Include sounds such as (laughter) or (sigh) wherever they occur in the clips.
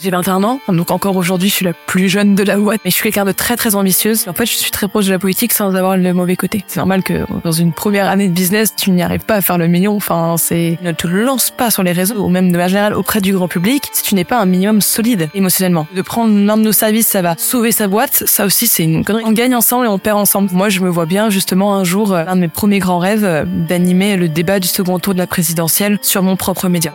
J'ai 21 ans, donc encore aujourd'hui, je suis la plus jeune de la boîte, mais je suis quelqu'un de très très ambitieuse. En fait, je suis très proche de la politique sans avoir le mauvais côté. C'est normal que dans une première année de business, tu n'y arrives pas à faire le million. Enfin, c'est ne te lance pas sur les réseaux ou même de manière générale auprès du grand public si tu n'es pas un minimum solide émotionnellement. De prendre l'un de nos services, ça va sauver sa boîte. Ça aussi, c'est une connerie. On gagne ensemble et on perd ensemble. Moi, je me vois bien justement un jour, euh, un de mes premiers grands rêves, euh, d'animer le débat du second tour de la présidentielle sur mon propre média.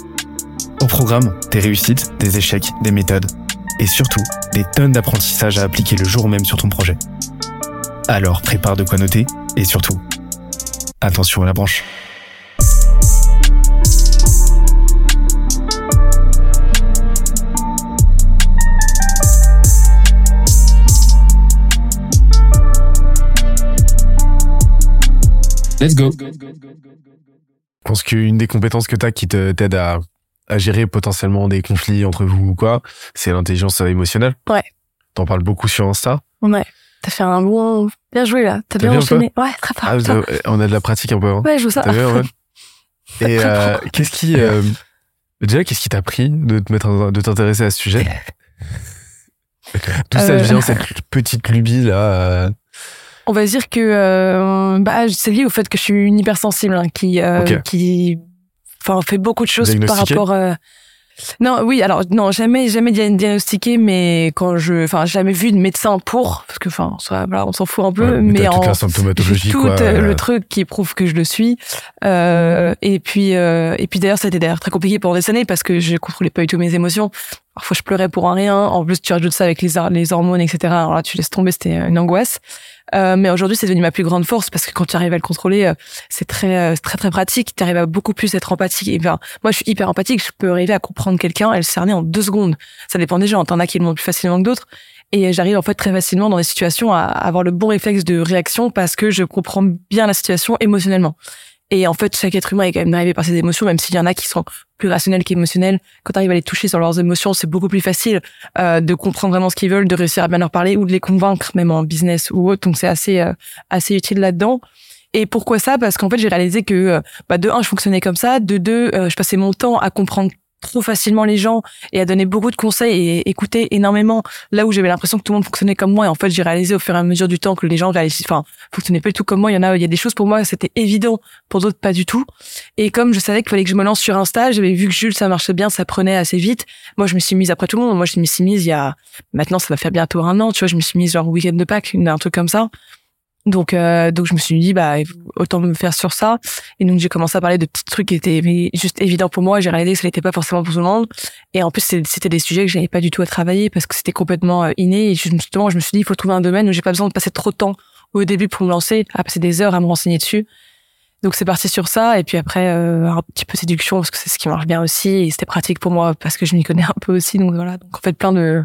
Au programme, des réussites, des échecs, des méthodes et surtout des tonnes d'apprentissages à appliquer le jour même sur ton projet. Alors prépare de quoi noter et surtout, attention à la branche. Let's go. Je pense qu'une des compétences que tu as qui t'aide à, à gérer potentiellement des conflits entre vous ou quoi, c'est l'intelligence émotionnelle. Ouais. T'en parles beaucoup sur Insta. Ouais. T'as fait un bon, bien joué là. T'as bien bien, enchaîné. Ouais, très fort. Ah, on a de la pratique un peu. Hein. Ouais, je vois ça. Ouais. (laughs) Et euh, qu'est-ce qui, euh, déjà, qu'est-ce qui t'a pris de te mettre, de t'intéresser à ce sujet? D'où ça Euh. vient (laughs) cette petite lubie là On va dire que bah, c'est lié au fait que je suis une hypersensible hein, qui qui enfin fait beaucoup de choses par rapport euh, non oui alors non jamais jamais dia- diagnostiqué mais quand je enfin jamais vu de médecin pour parce que enfin ça, voilà on s'en fout un peu ouais, mais, t'as toute en la symptomatologie tout quoi. euh, euh, le truc qui prouve que je le suis euh, et puis euh, et puis d'ailleurs ça a été d'ailleurs très compliqué pendant des années parce que je contrôlais pas du tout mes émotions parfois je pleurais pour un rien. En plus tu rajoutes ça avec les, hor- les hormones etc alors là tu laisses tomber c'était une angoisse. Euh, mais aujourd'hui c'est devenu ma plus grande force parce que quand tu arrives à le contrôler euh, c'est très euh, très très pratique. Tu arrives à beaucoup plus être empathique. Et ben moi je suis hyper empathique. Je peux arriver à comprendre quelqu'un et le cerner en deux secondes. Ça dépend des gens. T'en as qui le montrent plus facilement que d'autres. Et j'arrive en fait très facilement dans des situations à avoir le bon réflexe de réaction parce que je comprends bien la situation émotionnellement. Et en fait, chaque être humain est quand même drivé par ses émotions, même s'il y en a qui sont plus rationnels qu'émotionnels. Quand tu arrives à les toucher sur leurs émotions, c'est beaucoup plus facile euh, de comprendre vraiment ce qu'ils veulent, de réussir à bien leur parler ou de les convaincre, même en business ou autre. Donc c'est assez euh, assez utile là-dedans. Et pourquoi ça? Parce qu'en fait, j'ai réalisé que euh, bah, de un, je fonctionnais comme ça, de deux, euh, je passais mon temps à comprendre trop facilement les gens et à donner beaucoup de conseils et écouter énormément là où j'avais l'impression que tout le monde fonctionnait comme moi. Et en fait j'ai réalisé au fur et à mesure du temps que les gens enfin fonctionnaient pas du tout comme moi. Il y en a il y a des choses pour moi c'était évident. Pour d'autres pas du tout. Et comme je savais qu'il fallait que je me lance sur Insta j'avais vu que Jules ça marchait bien ça prenait assez vite. Moi je me suis mise après tout le monde moi je me suis mise il y a maintenant ça va faire bientôt un an tu vois je me suis mise genre week-end de Pâques un truc comme ça donc euh, donc je me suis dit bah autant me faire sur ça. Et donc j'ai commencé à parler de petits trucs qui étaient juste évidents pour moi. J'ai réalisé que ça n'était pas forcément pour tout le monde. Et en plus c'était des sujets que j'avais pas du tout à travailler parce que c'était complètement euh, inné. Et justement je me suis dit il faut trouver un domaine où j'ai pas besoin de passer trop de temps au début pour me lancer à passer des heures à me renseigner dessus. Donc c'est parti sur ça. Et puis après euh, un petit peu séduction parce que c'est ce qui marche bien aussi. Et c'était pratique pour moi parce que je m'y connais un peu aussi. Donc voilà. Donc en fait plein de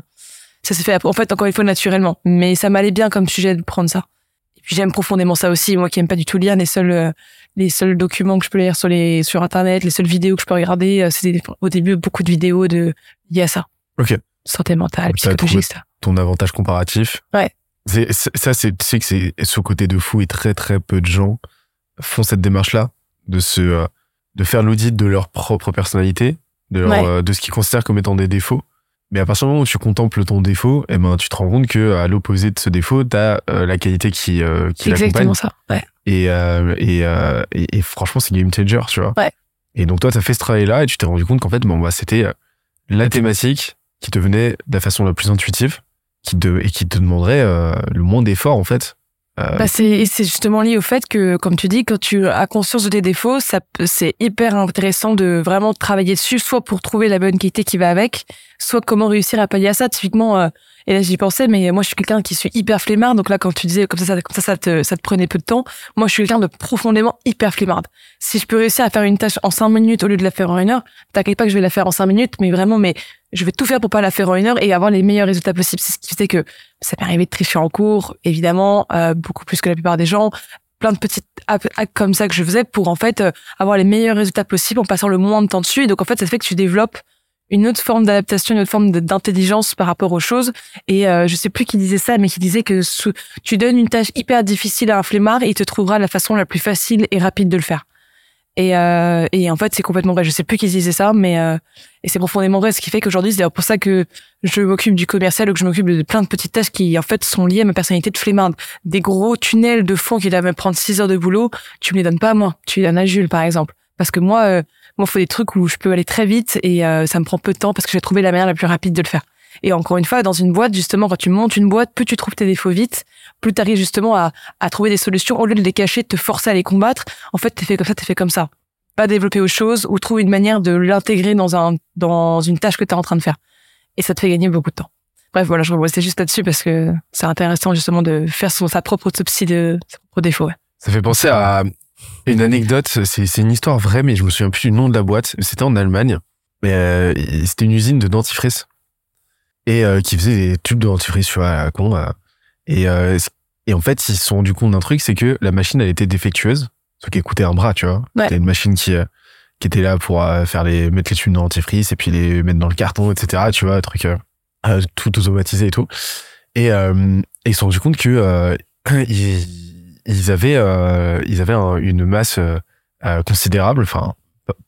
ça s'est fait en fait encore une fois naturellement. Mais ça m'allait bien comme sujet de prendre ça j'aime profondément ça aussi moi qui aime pas du tout lire les seuls euh, les seuls documents que je peux lire sur les sur internet les seules vidéos que je peux regarder euh, c'est au début beaucoup de vidéos de liées à ça Ok. santé mentale psychologie ça ton avantage comparatif. Ouais. C'est, ça, c'est, tu sais que c'est ce côté de fou et très très peu de gens font cette démarche-là de se, euh, de faire l'audit de leur propre personnalité, de leur, Ouais. de ce qu'ils considèrent comme étant des défauts. Mais à partir du moment où tu contemples ton défaut, eh ben, tu te rends compte que à l'opposé de ce défaut, t'as euh, la qualité qui, euh, qui exactement ça ouais Et, euh, et, euh, et, et franchement, c'est game changer, tu vois. Ouais. Et donc, toi, tu as fait ce travail-là et tu t'es rendu compte qu'en fait, bon, bah, c'était euh, la thématique qui te venait de la façon la plus intuitive qui te, et qui te demanderait euh, le moins d'efforts, en fait. Euh, Bah c'est c'est justement lié au fait que, comme tu dis, quand tu as conscience de tes défauts, c'est hyper intéressant de vraiment travailler dessus, soit pour trouver la bonne qualité qui va avec, soit comment réussir à pallier à ça. Typiquement, euh, et là j'y pensais, mais moi je suis quelqu'un qui suis hyper flemmard. Donc là, quand tu disais comme ça, ça, comme ça, ça te, ça te prenait peu de temps. Moi, je suis quelqu'un de profondément hyper flemmarde. Si je peux réussir à faire une tâche en cinq minutes au lieu de la faire en une heure, t'inquiète pas que je vais la faire en cinq minutes, mais vraiment, mais je vais tout faire pour pas la faire en une heure et avoir les meilleurs résultats possibles. C'est ce qui fait que ça m'est arrivé de tricher en cours, évidemment, euh, beaucoup plus que la plupart des gens. Plein de petites actes comme ça que je faisais pour en fait euh, avoir les meilleurs résultats possibles en passant le moins de temps dessus. Et donc en fait, ça fait que tu développes une autre forme d'adaptation, une autre forme d'intelligence par rapport aux choses. Et euh, je sais plus qui disait ça, mais qui disait que tu donnes une tâche hyper difficile à un flemmard et il te trouvera la façon la plus facile et rapide de le faire. Et, euh, et en fait, c'est complètement vrai. Je sais plus qui disait ça, mais euh, et c'est profondément vrai. Ce qui fait qu'aujourd'hui, c'est pour ça que je m'occupe du commercial ou que je m'occupe de plein de petites tâches qui, en fait, sont liées à ma personnalité de flemmarde. Des gros tunnels de fond qui doivent me prendre 6 heures de boulot, tu me les donnes pas à moi. Tu les donnes à Jules, par exemple. Parce que moi, euh, moi, faut des trucs où je peux aller très vite et euh, ça me prend peu de temps parce que j'ai trouvé la manière la plus rapide de le faire. Et encore une fois, dans une boîte, justement, quand tu montes une boîte, plus tu trouves tes défauts vite, plus tu arrives justement à, à trouver des solutions au lieu de les cacher, de te forcer à les combattre. En fait, t'es fait comme ça, t'es fait comme ça pas développer autre chose ou trouver une manière de l'intégrer dans un dans une tâche que tu es en train de faire. Et ça te fait gagner beaucoup de temps. Bref, voilà, je restais juste là-dessus parce que c'est intéressant justement de faire son, sa propre autopsie de ses propres défauts. Ça fait penser à une anecdote, c'est une histoire vraie, mais je me souviens plus du nom de la boîte. C'était en Allemagne, mais euh, c'était une usine de dentifrice et euh, qui faisait des tubes de dentifrice, tu vois, à con. Euh. et et en fait, ils se sont rendu compte d'un truc, c'est que la machine elle était défectueuse ce qui coûtait un bras, tu vois. Ouais. C'était une machine qui, qui était là pour faire les, mettre les tubes dans l'antifrice et puis les mettre dans le carton, etc. Tu vois, un truc tout automatisé et tout. Et, et ils se sont rendus compte que (clears throat) ils, ils, avaient, ils avaient une masse considérable, enfin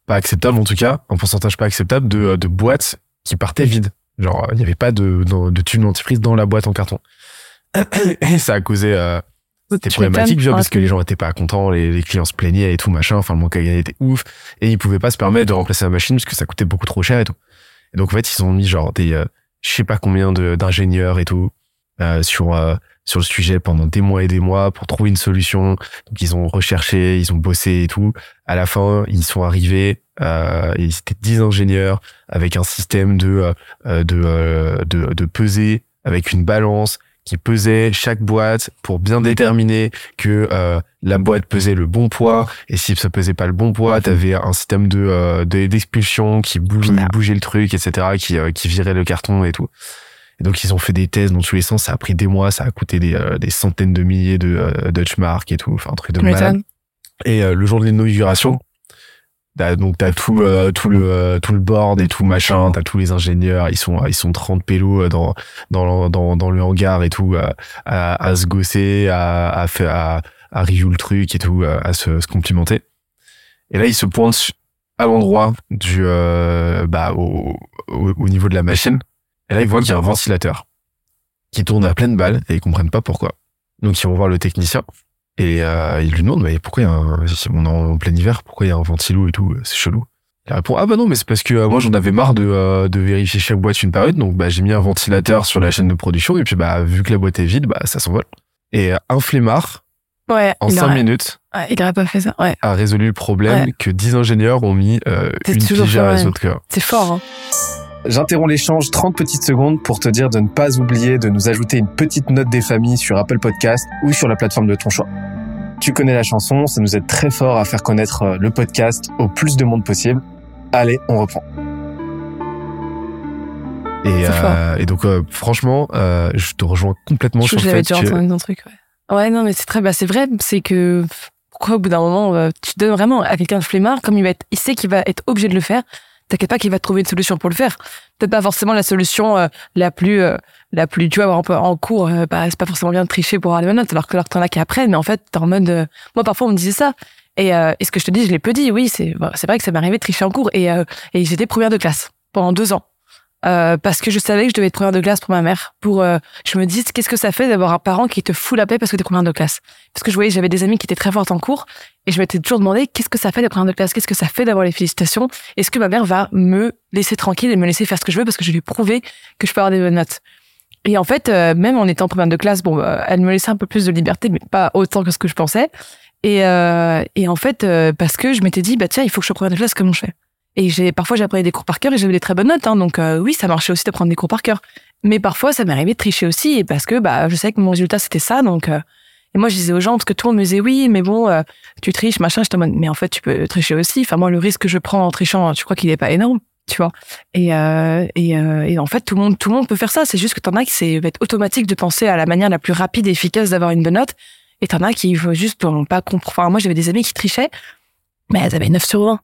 pas acceptable en tout cas, un pourcentage pas acceptable de, de boîtes qui partaient vides. Genre, il n'y avait pas de, de, de tubes d'antifrice dans la boîte en carton. (clears throat) Et ça a causé c'était problématique, vois, parce que les gens étaient pas contents, les, les, clients se plaignaient et tout, machin. Enfin, le manque à gagner était ouf. Et ils pouvaient pas se permettre de remplacer la machine parce que ça coûtait beaucoup trop cher et tout. Et donc, en fait, ils ont mis genre des, euh, je sais pas combien d'ingénieurs et tout, euh, sur, euh, sur le sujet pendant des mois et des mois pour trouver une solution. Donc, ils ont recherché, ils ont bossé et tout. À la fin, ils sont arrivés, euh, et c'était 10 ingénieurs avec un système de, de, de, de, de peser avec une balance qui pesait chaque boîte pour bien déterminer que euh, la boîte pesait le bon poids. Et si ça pesait pas le bon poids t'avais un système de euh, d'expulsion qui bougeait, bougeait, le truc etc qui euh, qui virait le carton et tout et donc ils ont fait des tests dans tous les sens. Ça a pris des mois ça a coûté des, euh, des centaines de milliers de euh, Dutch mark et tout. Enfin un truc de malade. Et le jour de l'inauguration donc t'as tout euh, tout le euh, tout le board et tout machin. T'as tous les ingénieurs. Ils sont ils sont 30 pélos euh, dans dans dans, dans le hangar et tout à, à, se gosser à à faire à, à review le truc et tout à se, se complimenter. Et là ils se pointent à l'endroit du bah au, au, niveau de la machine et là ils voient qu'il y a un ventilateur qui tourne à pleine balle et ils comprennent pas pourquoi donc ils vont voir le technicien et euh, il lui demande, mais pourquoi il y a un, on est en plein hiver, pourquoi il y a un ventilo et tout, c'est chelou. Il répond, ah bah non, mais c'est parce que euh, moi j'en avais marre de, euh, de vérifier chaque boîte une par une, donc bah j'ai mis un ventilateur sur la chaîne de production, et puis bah vu que la boîte est vide, bah ça s'envole. Et un flemmard, ouais, en cinq minutes, ouais, il aurait pas fait ça, ouais. a résolu le problème que dix ingénieurs ont mis une pige à résoudre. C'est fort, hein. J'interromps l'échange 30 petites secondes pour te dire de ne pas oublier de nous ajouter une petite note des familles sur Apple Podcast ou sur la plateforme de ton choix. Tu connais la chanson, ça nous aide très fort à faire connaître euh, le podcast au plus de monde possible. Allez, on reprend. Et, euh, et donc euh, franchement, euh, je te rejoins complètement je sur le fait déjà que... entendu un truc. Ouais. ouais, non, mais c'est très, bah, c'est vrai, c'est que pourquoi au bout d'un moment, euh, tu donnes vraiment à quelqu'un de flemmard, comme il va être, il sait qu'il va être obligé de le faire t'inquiète pas qu'il va trouver une solution pour le faire. Peut-être pas forcément la solution euh, la plus, euh, la plus, tu vois, en, en cours, euh, bah, c'est pas forcément bien de tricher pour avoir les notes, alors que t'en as qui apprennent, mais en fait, t'es en mode, moi, parfois, on me disait ça. Et, et ce que je te dis, je l'ai peu dit, oui, c'est, c'est vrai que ça m'est arrivé de tricher en cours, et, et j'étais première de classe pendant deux ans. Euh, parce que je savais que je devais être première de classe pour ma mère. Pour, euh, je me dis, qu'est-ce que ça fait d'avoir un parent qui te fout la paix parce que t'es première de classe? Parce que je voyais, j'avais des amis qui étaient très fortes en cours, et je m'étais toujours demandé, qu'est-ce que ça fait d'être première de classe? Qu'est-ce que ça fait d'avoir les félicitations? Est-ce que ma mère va me laisser tranquille et me laisser faire ce que je veux parce que je lui ai prouvé que je peux avoir des bonnes notes? Et en fait, euh, même en étant première de classe, bon, elle me laissait un peu plus de liberté, mais pas autant que ce que je pensais. Et, et en fait, parce que je m'étais dit, bah tiens, il faut que je sois première de classe, comment je fais? Et j'ai parfois j'apprenais des cours par cœur et j'avais des très bonnes notes. Hein, donc euh, oui, ça marchait aussi d'apprendre des cours par cœur. Mais parfois, ça m'arrivait de tricher aussi parce que bah je sais que mon résultat c'était ça. Donc euh, et moi je disais aux gens parce que tout le monde me disait oui, mais bon, euh, tu triches machin. Je te demande mais en fait tu peux tricher aussi. Enfin moi le risque que je prends en trichant, tu crois qu'il est pas énorme, tu vois. Et et, en fait tout le monde tout le monde peut faire ça. C'est juste que t'en as qui c'est être automatique de penser à la manière la plus rapide et efficace d'avoir une bonne note. Et t'en as qui juste pas comprendre. Enfin moi j'avais des amis qui trichaient, mais elles avaient 9 sur 20.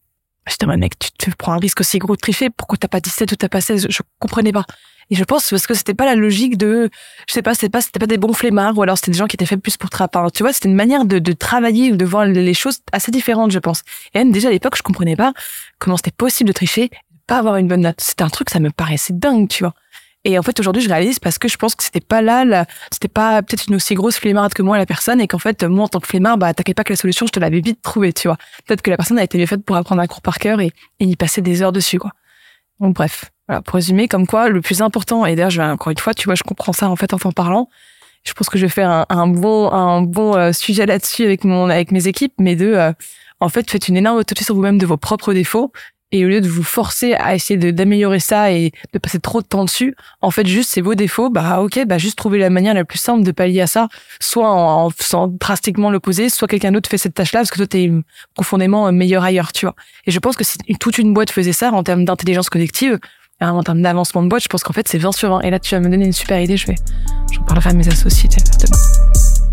J'étais, mec, tu te prends un risque aussi gros de tricher. Pourquoi t'as pas 17 ou t'as pas 16? Je comprenais pas. Et je pense parce que c'était pas la logique de, je sais pas, c'était pas, c'était pas des bons flemmards ou alors c'était des gens qui étaient faits plus pour trapper. Tu vois, c'était une manière de, de travailler ou de voir les choses assez différentes, je pense. Et même déjà à l'époque, je comprenais pas comment c'était possible de tricher, pas avoir une bonne note. C'était un truc, ça me paraissait dingue, tu vois. Et en fait, aujourd'hui, je réalise parce que je pense que c'était pas là, c'était pas peut-être une aussi grosse flemmarde que moi, la personne, et qu'en fait, moi, en tant que flemmard, bah, t'inquiète pas que la solution, je te l'avais vite trouvée, tu vois. Peut-être que la personne a été mieux faite pour apprendre un cours par cœur et, et y passer des heures dessus, quoi. Donc, bref. Voilà. Pour résumer, comme quoi, le plus important, et d'ailleurs, encore une fois, tu vois, je comprends ça, en fait, en t'en parlant. Je pense que je vais faire un, un bon, un bon euh, sujet là-dessus avec mon, avec mes équipes, mais de, euh, en fait, faites une énorme autopsie sur vous-même de vos propres défauts et au lieu de vous forcer à essayer d'améliorer ça et de passer trop de temps dessus, en fait, juste c'est vos défauts, bah ok, bah juste trouver la manière la plus simple de pallier à ça, soit en, faisant drastiquement l'opposé, soit quelqu'un d'autre fait cette tâche-là parce que toi t'es profondément meilleur ailleurs, tu vois. Et je pense que si toute une boîte faisait ça en termes d'intelligence collective, en termes d'avancement de boîte, je pense qu'en fait c'est 20 sur 20. Et là tu vas me donner une super idée, je vais, j'en parlerai à mes associés demain.